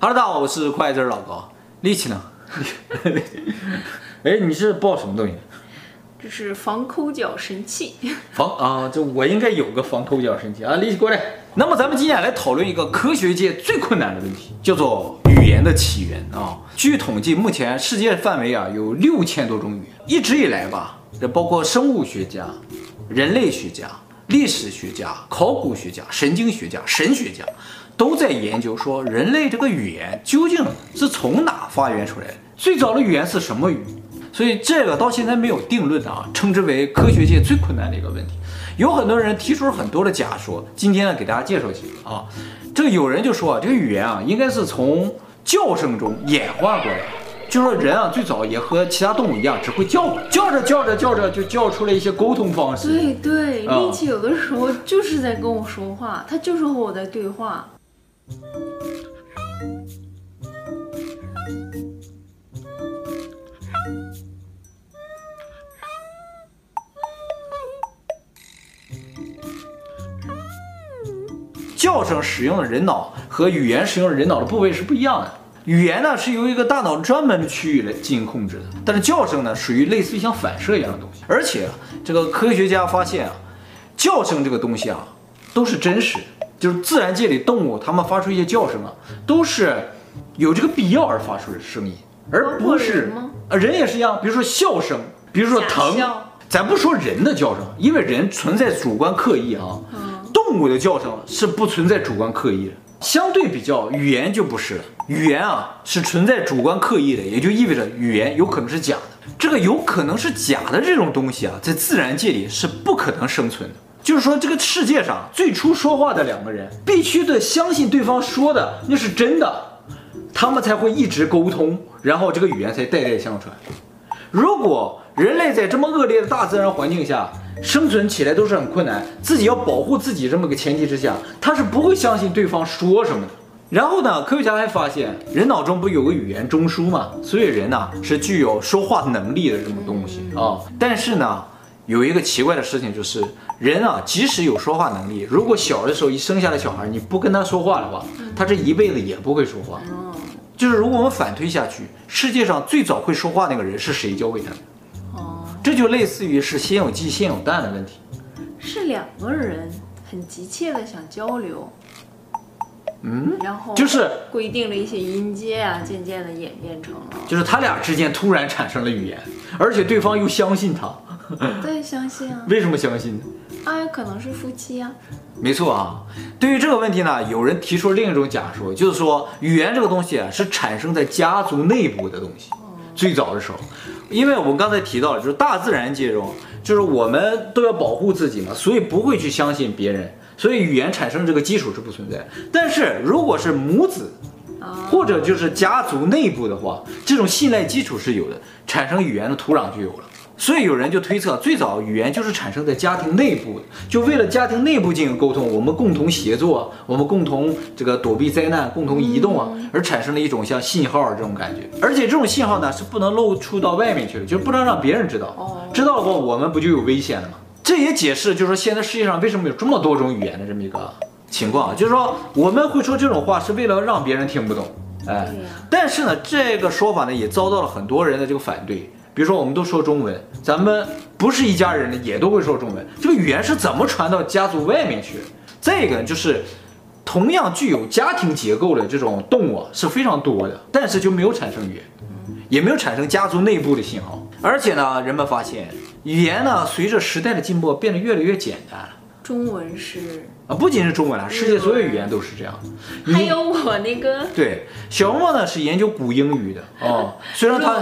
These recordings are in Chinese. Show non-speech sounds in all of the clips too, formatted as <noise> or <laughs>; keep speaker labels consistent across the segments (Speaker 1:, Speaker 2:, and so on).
Speaker 1: 哈喽，大家好，我是快字老高。力气呢？<laughs> 哎，你是抱什么东西？
Speaker 2: 这是防抠脚神器。
Speaker 1: 防啊，这我应该有个防抠脚神器啊！力气过来。那么咱们今天来讨论一个科学界最困难的问题，叫做语言的起源啊。据统计，目前世界范围啊有六千多种语言。一直以来吧，这包括生物学家、人类学家、历史学家、考古学家、神经学家、神学家。都在研究说人类这个语言究竟是从哪发源出来的？最早的语言是什么语？所以这个到现在没有定论啊，称之为科学界最困难的一个问题。有很多人提出了很多的假说，今天呢给大家介绍几个啊。这个有人就说啊，这个语言啊应该是从叫声中演化过来，就说人啊最早也和其他动物一样，只会叫，叫着叫着叫着就叫出了一些沟通方式。
Speaker 2: 对对，力气有的时候就是在跟我说话，他就是和我在对话。
Speaker 1: 叫声使用的人脑和语言使用的人脑的部位是不一样的。语言呢是由一个大脑专门的区域来进行控制的，但是叫声呢属于类似于像反射一样的东西。而且这个科学家发现啊，叫声这个东西啊都是真实的。就是自然界里动物，它们发出一些叫声啊，都是有这个必要而发出的声音，而不是啊，人也是一样。比如说笑声，比如说疼，咱不说人的叫声，因为人存在主观刻意啊。动物的叫声是不存在主观刻意的，相对比较语言就不是了。语言啊是存在主观刻意的，也就意味着语言有可能是假的。这个有可能是假的这种东西啊，在自然界里是不可能生存的。就是说，这个世界上最初说话的两个人，必须得相信对方说的那是真的，他们才会一直沟通，然后这个语言才代代相传。如果人类在这么恶劣的大自然环境下生存起来都是很困难，自己要保护自己这么个前提之下，他是不会相信对方说什么的。然后呢，科学家还发现，人脑中不有个语言中枢嘛，所以人呢是具有说话能力的这么东西啊。但是呢。有一个奇怪的事情，就是人啊，即使有说话能力，如果小的时候一生下来小孩，你不跟他说话的话，他这一辈子也不会说话。就是如果我们反推下去，世界上最早会说话那个人是谁教给他的？哦，这就类似于是先有鸡先有蛋的问题。
Speaker 2: 是两个人很急切的想交流，
Speaker 1: 嗯，
Speaker 2: 然后
Speaker 1: 就是
Speaker 2: 规定了一些音阶啊，渐渐的演变成了，
Speaker 1: 就是他俩之间突然产生了语言，而且对方又相信他。<laughs>
Speaker 2: 对，相信啊。
Speaker 1: 为什么相信呢？
Speaker 2: 啊，可能是夫妻啊。
Speaker 1: 没错啊。对于这个问题呢，有人提出另一种假说，就是说语言这个东西啊，是产生在家族内部的东西。最早的时候，因为我们刚才提到了，就是大自然界中，就是我们都要保护自己嘛，所以不会去相信别人，所以语言产生这个基础是不存在。但是如果是母子，或者就是家族内部的话，这种信赖基础是有的，产生语言的土壤就有了。所以有人就推测，最早语言就是产生在家庭内部的，就为了家庭内部进行沟通，我们共同协作，我们共同这个躲避灾难，共同移动啊，而产生了一种像信号这种感觉。而且这种信号呢是不能露出到外面去的，就是不能让别人知道，知道的话我们不就有危险了吗？这也解释就是说现在世界上为什么有这么多种语言的这么一个情况，就是说我们会说这种话是为了让别人听不懂，哎，但是呢这个说法呢也遭到了很多人的这个反对。比如说，我们都说中文，咱们不是一家人的也都会说中文。这个语言是怎么传到家族外面去的？再一个就是，同样具有家庭结构的这种动物是非常多的，但是就没有产生语言，也没有产生家族内部的信号。而且呢，人们发现语言呢，随着时代的进步变得越来越简单了。
Speaker 2: 中文是
Speaker 1: 啊，不仅是中文啊，世界所有语言都是这样。
Speaker 2: 还有我那个 <laughs>
Speaker 1: 对小莫呢，是研究古英语的哦。虽然他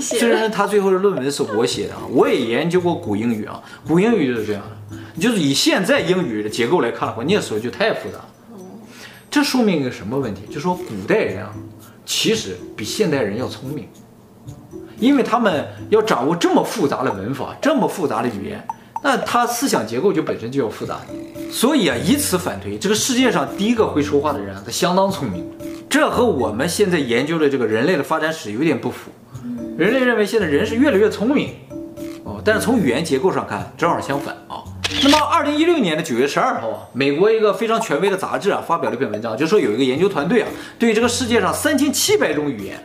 Speaker 1: 虽然他最后的论文是我写的啊，我也研究过古英语啊。古英语就是这样的，就是以现在英语的结构来看的话，那时候就太复杂。这说明一个什么问题？就说古代人啊，其实比现代人要聪明，因为他们要掌握这么复杂的文法，这么复杂的语言。那他思想结构就本身就要复杂，所以啊，以此反推，这个世界上第一个会说话的人啊，他相当聪明。这和我们现在研究的这个人类的发展史有点不符。人类认为现在人是越来越聪明，哦，但是从语言结构上看，正好相反啊。那么，二零一六年的九月十二号啊，美国一个非常权威的杂志啊，发表了一篇文章，就说有一个研究团队啊，对这个世界上三千七百种语言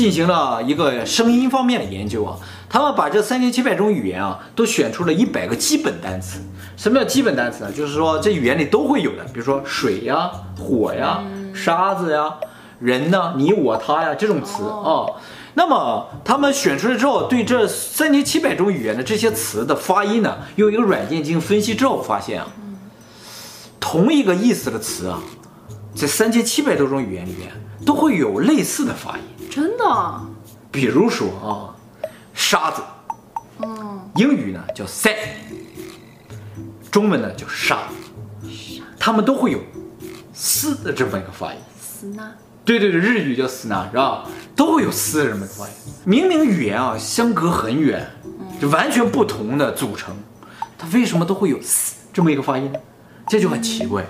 Speaker 1: 进行了一个声音方面的研究啊。他们把这三千七百种语言啊，都选出了一百个基本单词。什么叫基本单词呢？就是说这语言里都会有的，比如说水呀、火呀、沙子呀、人呢、你我他呀这种词啊。那么他们选出来之后，对这三千七百种语言的这些词的发音呢，用一个软件进行分析之后，发现啊，同一个意思的词啊，在三千七百多种语言里面都会有类似的发音。
Speaker 2: 真的？
Speaker 1: 比如说啊。沙子，
Speaker 2: 嗯，
Speaker 1: 英语呢叫 sand，中文呢叫沙，他们都会有“斯”的这么一个发音。
Speaker 2: 斯呢，
Speaker 1: 对对对，日语叫斯呢是吧？都会有“斯”的这么一个发音。明明语言啊相隔很远，就完全不同的组成，它为什么都会有“斯”这么一个发音呢？这就很奇怪。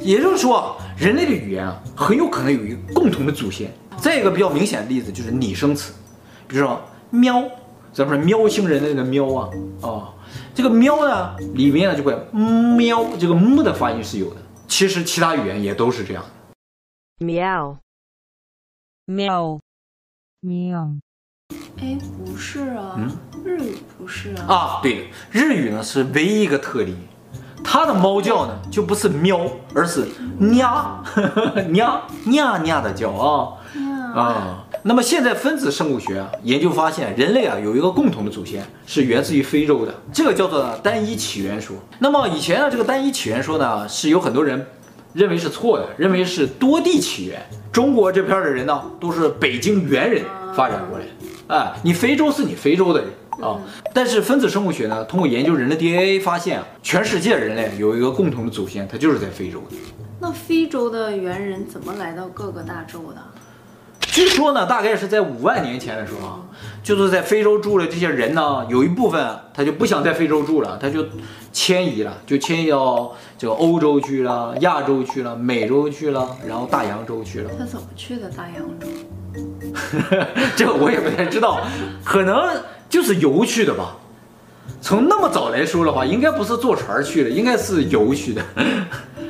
Speaker 1: 也就是说，人类的语言啊很有可能有一个共同的祖先。再一个比较明显的例子就是拟声词，比如说喵。咱们说喵星人的那个喵啊，啊、哦，这个喵呢里面呢就会喵，这个木的发音是有的。其实其他语言也都是这样的。
Speaker 3: 喵，喵，喵。
Speaker 2: 哎，不是啊，嗯，日语不是啊。
Speaker 1: 啊，对，日语呢是唯一一个特例，它的猫叫呢就不是喵，而是呀，呀，呀呀的叫啊，啊。那么现在分子生物学啊研究发现，人类啊有一个共同的祖先是源自于非洲的，这个叫做单一起源说。那么以前呢这个单一起源说呢是有很多人认为是错的，认为是多地起源。中国这片的人呢都是北京猿人发展过来的，哎，你非洲是你非洲的人啊。但是分子生物学呢通过研究人的 DNA 发现啊，全世界人类有一个共同的祖先，他就是在非洲的。
Speaker 2: 那非洲的猿人怎么来到各个大洲的？
Speaker 1: 据说呢，大概是在五万年前的时候啊，就是在非洲住的这些人呢，有一部分他就不想在非洲住了，他就迁移了，就迁移到这个欧洲去了、亚洲去了、美洲去了，然后大洋洲去了。
Speaker 2: 他怎么去的大洋洲？<laughs>
Speaker 1: 这我也不太知道，可能就是游去的吧。从那么早来说的话，应该不是坐船去的，应该是游去的。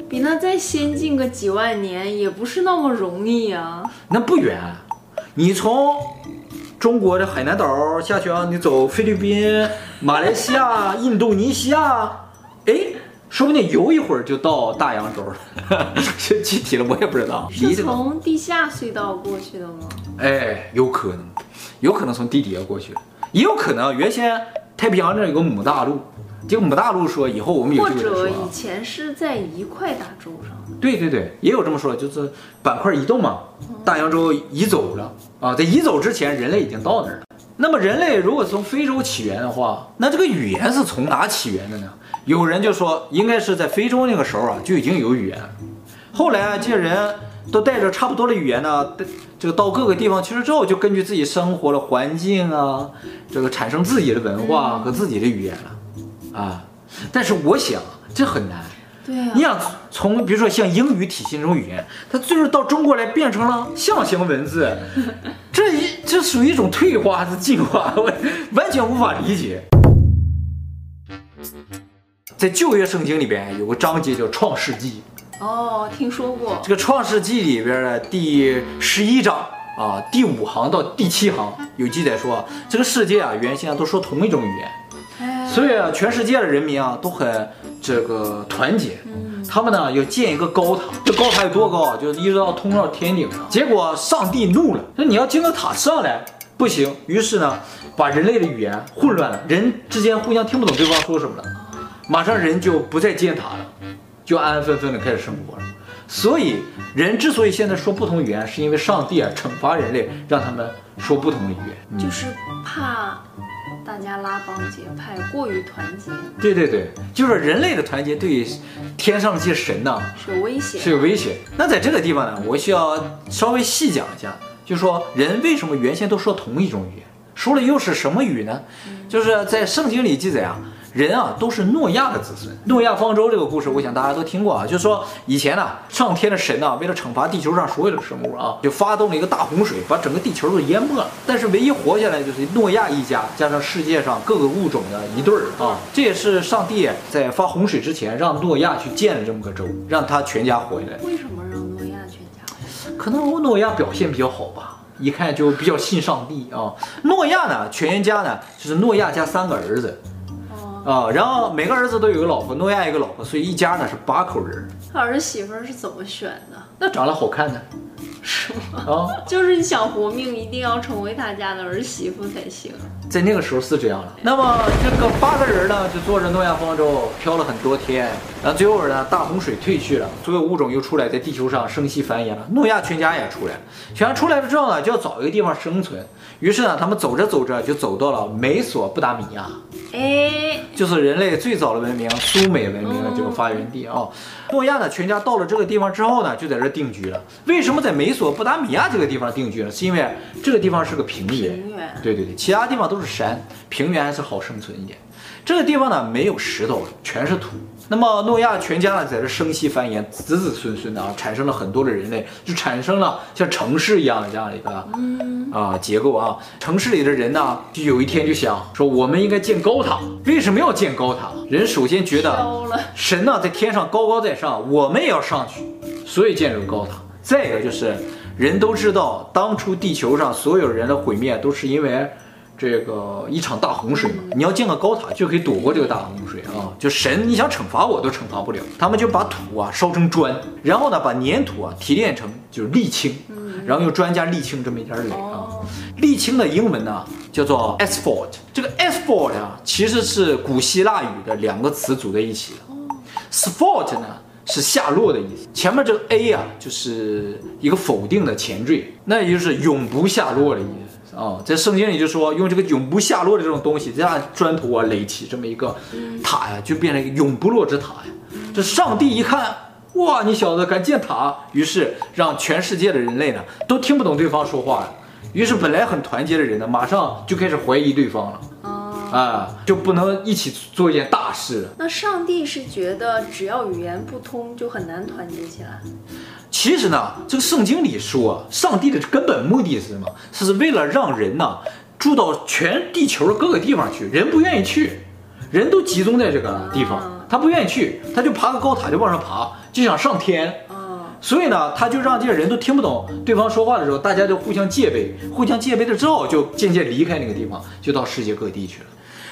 Speaker 2: 比那再先进个几万年也不是那么容易啊。
Speaker 1: 那不远，你从中国的海南岛下去啊，你走菲律宾、马来西亚、印度尼西亚，哎，说不定游一会儿就到大洋洲了。<laughs> 这具体的我也不知道。
Speaker 2: 是从地下隧道过去的吗？
Speaker 1: 哎，有可能，有可能从地底下过去，也有可能原先太平洋这有个母大陆。这个母大陆说，以后我们有。
Speaker 2: 或者以前是在一块大洲上。
Speaker 1: 对对对，也有这么说，就是板块移动嘛，大洋洲移走了啊，在移走之前，人类已经到那儿了。那么人类如果从非洲起源的话，那这个语言是从哪起源的呢？有人就说，应该是在非洲那个时候啊，就已经有语言。后来啊，这些人都带着差不多的语言呢，这个到各个地方去了之后，就根据自己生活的环境啊，这个产生自己的文化和自己的语言了。啊，但是我想这很难。
Speaker 2: 对啊，
Speaker 1: 你想从比如说像英语体系这种语言，它最后到中国来变成了象形文字，<laughs> 这一这属于一种退化还是进化？<laughs> 我完全无法理解。在旧约圣经里边有个章节叫《创世纪》。
Speaker 2: 哦，听说过。这
Speaker 1: 个《创世纪》里边的第十一章啊，第五行到第七行有记载说，这个世界啊原先啊都说同一种语言。所以啊，全世界的人民啊都很这个团结。他们呢要建一个高塔，这高塔有多高啊？就是一直到通到天顶上。结果上帝怒了，说你要建个塔上来不行。于是呢，把人类的语言混乱了，人之间互相听不懂对方说什么了。马上人就不再建塔了，就安安分分的开始生活了。所以人之所以现在说不同语言，是因为上帝啊惩罚人类，让他们说不同的语言，
Speaker 2: 就是怕。大家拉帮结派，过于团结。
Speaker 1: 对对对，就是人类的团结对于天上这些神呢
Speaker 2: 是有威胁，
Speaker 1: 是有威胁。那在这个地方呢，我需要稍微细讲一下，就是说人为什么原先都说同一种语言，说了又是什么语呢？就是在圣经里记载啊，人啊都是诺亚的子孙。诺亚方舟这个故事，我想大家都听过啊，就是说以前呢、上天的神呢、为了惩罚地球上所有的生物啊，就发动了一个大洪水，把整个地球都淹没了。但是唯一活下来就是诺亚一家，加上世界上各个物种的一对儿啊。这也是上帝在发洪水之前让诺亚去建了这么个舟，让他全家活下来。
Speaker 2: 为什么让诺亚全家？
Speaker 1: 可能诺亚表现比较好吧。一看就比较信上帝啊。诺亚呢，全家呢就是诺亚加三个儿子，啊，然后每个儿子都有个老婆，诺亚一个老婆，所以一家呢是八口人。
Speaker 2: 他儿媳妇是怎么选的？
Speaker 1: 那长得好看的。<laughs>
Speaker 2: 是吗？啊，就是你想活命，一定要成为他家的儿媳妇才行。
Speaker 1: 在那个时候是这样的。那么这个八个人呢，就坐着诺亚方舟漂了很多天，然后最后呢，大洪水退去了，所有物种又出来，在地球上生息繁衍了。诺亚全家也出来了，全家出来了之后呢，就要找一个地方生存。于是呢，他们走着走着就走到了美索不达米亚。
Speaker 2: 哎，
Speaker 1: 就是人类最早的文明苏美文明的这个发源地啊。诺亚呢，全家到了这个地方之后呢，就在这定居了。为什么在美索不达米亚这个地方定居呢？是因为这个地方是个平原。
Speaker 2: 平原。
Speaker 1: 对对对，其他地方都是山，平原还是好生存一点。这个地方呢，没有石头，全是土。那么诺亚全家呢，在这生息繁衍，子子孙孙的啊，产生了很多的人类，就产生了像城市一样的这样的一个啊结构啊。城市里的人呢，就有一天就想说，我们应该建高塔。为什么要建高塔？人首先觉得神呢在天上高高在上，我们也要上去，所以建这个高塔。再一个就是，人都知道当初地球上所有人的毁灭都是因为。这个一场大洪水嘛，你要建个高塔就可以躲过这个大洪水啊！就神，你想惩罚我都惩罚不了。他们就把土啊烧成砖，然后呢把粘土啊提炼成就是沥青，然后用砖加沥青这么一点垒啊。沥青的英文呢叫做 asphalt，这个 asphalt 啊其实是古希腊语的两个词组在一起的。asphalt 呢是下落的意思，前面这个 a 啊就是一个否定的前缀，那也就是永不下落的意思。啊，在圣经里就说用这个永不下落的这种东西，这样砖头啊垒起这么一个塔呀，就变成一个永不落之塔呀。这上帝一看，哇，你小子敢建塔，于是让全世界的人类呢都听不懂对方说话了。于是本来很团结的人呢，马上就开始怀疑对方了。啊，就不能一起做一件大事了。
Speaker 2: 那上帝是觉得只要语言不通，就很难团结起来。
Speaker 1: 其实呢，这个圣经里说，上帝的根本目的是什么？是为了让人呢住到全地球的各个地方去。人不愿意去，人都集中在这个地方，他不愿意去，他就爬个高塔就往上爬，就想上天。所以呢，他就让这些人都听不懂对方说话的时候，大家就互相戒备，互相戒备了之后，就渐渐离开那个地方，就到世界各地去了。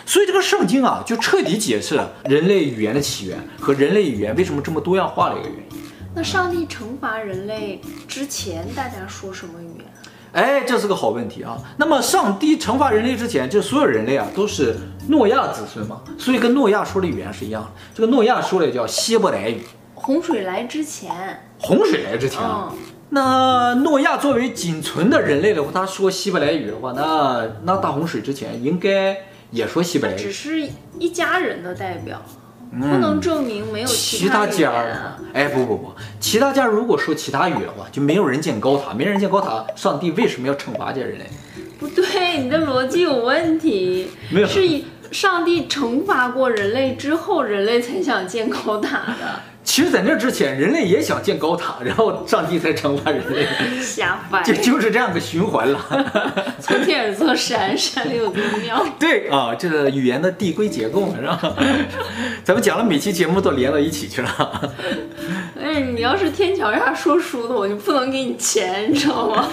Speaker 1: 所以这个圣经啊，就彻底解释了人类语言的起源和人类语言为什么这么多样化的一个原因。
Speaker 2: 那上帝惩罚人类之前，大家说什么语言？
Speaker 1: 哎，这是个好问题啊。那么上帝惩罚人类之前，就所有人类啊都是诺亚子孙嘛，所以跟诺亚说的语言是一样的。这个诺亚说的叫希伯来语。
Speaker 2: 洪水来之前，
Speaker 1: 洪水来之前，嗯、那诺亚作为仅存的人类的话，他说希伯来语的话，那那大洪水之前应该也说希伯来语。
Speaker 2: 只是一家人的代表。不能证明没有其他
Speaker 1: 家啊。哎，不不不，其他家如果说其他语的话，就没有人建高塔，没人建高塔，上帝为什么要惩罚这人类？
Speaker 2: 不对，你的逻辑有问题。
Speaker 1: 没有，
Speaker 2: 是以上帝惩罚过人类之后，人类才想建高塔的。
Speaker 1: 其实，在那之前，人类也想建高塔，然后上帝才惩罚人类。
Speaker 2: 瞎掰，
Speaker 1: 就就是这样个循环了。<laughs>
Speaker 2: 从天而座山，山里有座庙。<laughs>
Speaker 1: 对啊，这个语言的递归结构嘛，是吧？<laughs> 咱们讲了每期节目都连到一起去了。
Speaker 2: 哎，你要是天桥上说书的，我就不能给你钱，你知道吗？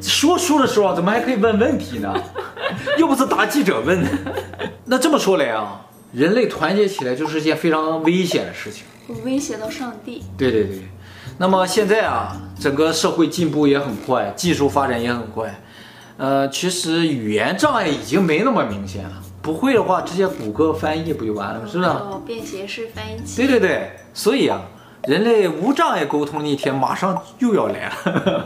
Speaker 1: 说书的时候怎么还可以问问题呢？又不是答记者问。那这么说来啊，人类团结起来就是一件非常危险的事情。
Speaker 2: 会威胁到上帝。
Speaker 1: 对对对，那么现在啊，整个社会进步也很快，技术发展也很快，呃，其实语言障碍已经没那么明显了。不会的话，直接谷歌翻译不就完了吗？是不是？
Speaker 2: 哦，便携式翻译器。
Speaker 1: 对对对，所以啊，人类无障碍沟通那天马上又要来了。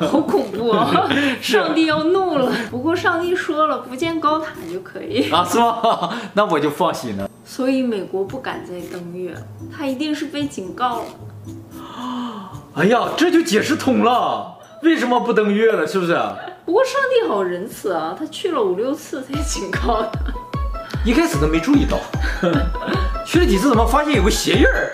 Speaker 1: <laughs>
Speaker 2: 好恐怖啊！<laughs> 上帝要怒了。<laughs> 不过上帝说了，不建高塔就可以。
Speaker 1: 啊，是吗？那我就放心了。
Speaker 2: 所以美国不敢再登月，他一定是被警告了。<gasps>
Speaker 1: 哎呀，这就解释通了，为什么不登月了？是不是？
Speaker 2: 不过上帝好仁慈啊，他去了五六次才警告他。
Speaker 1: 一开始都没注意到，去了几次怎么发现有个鞋印儿？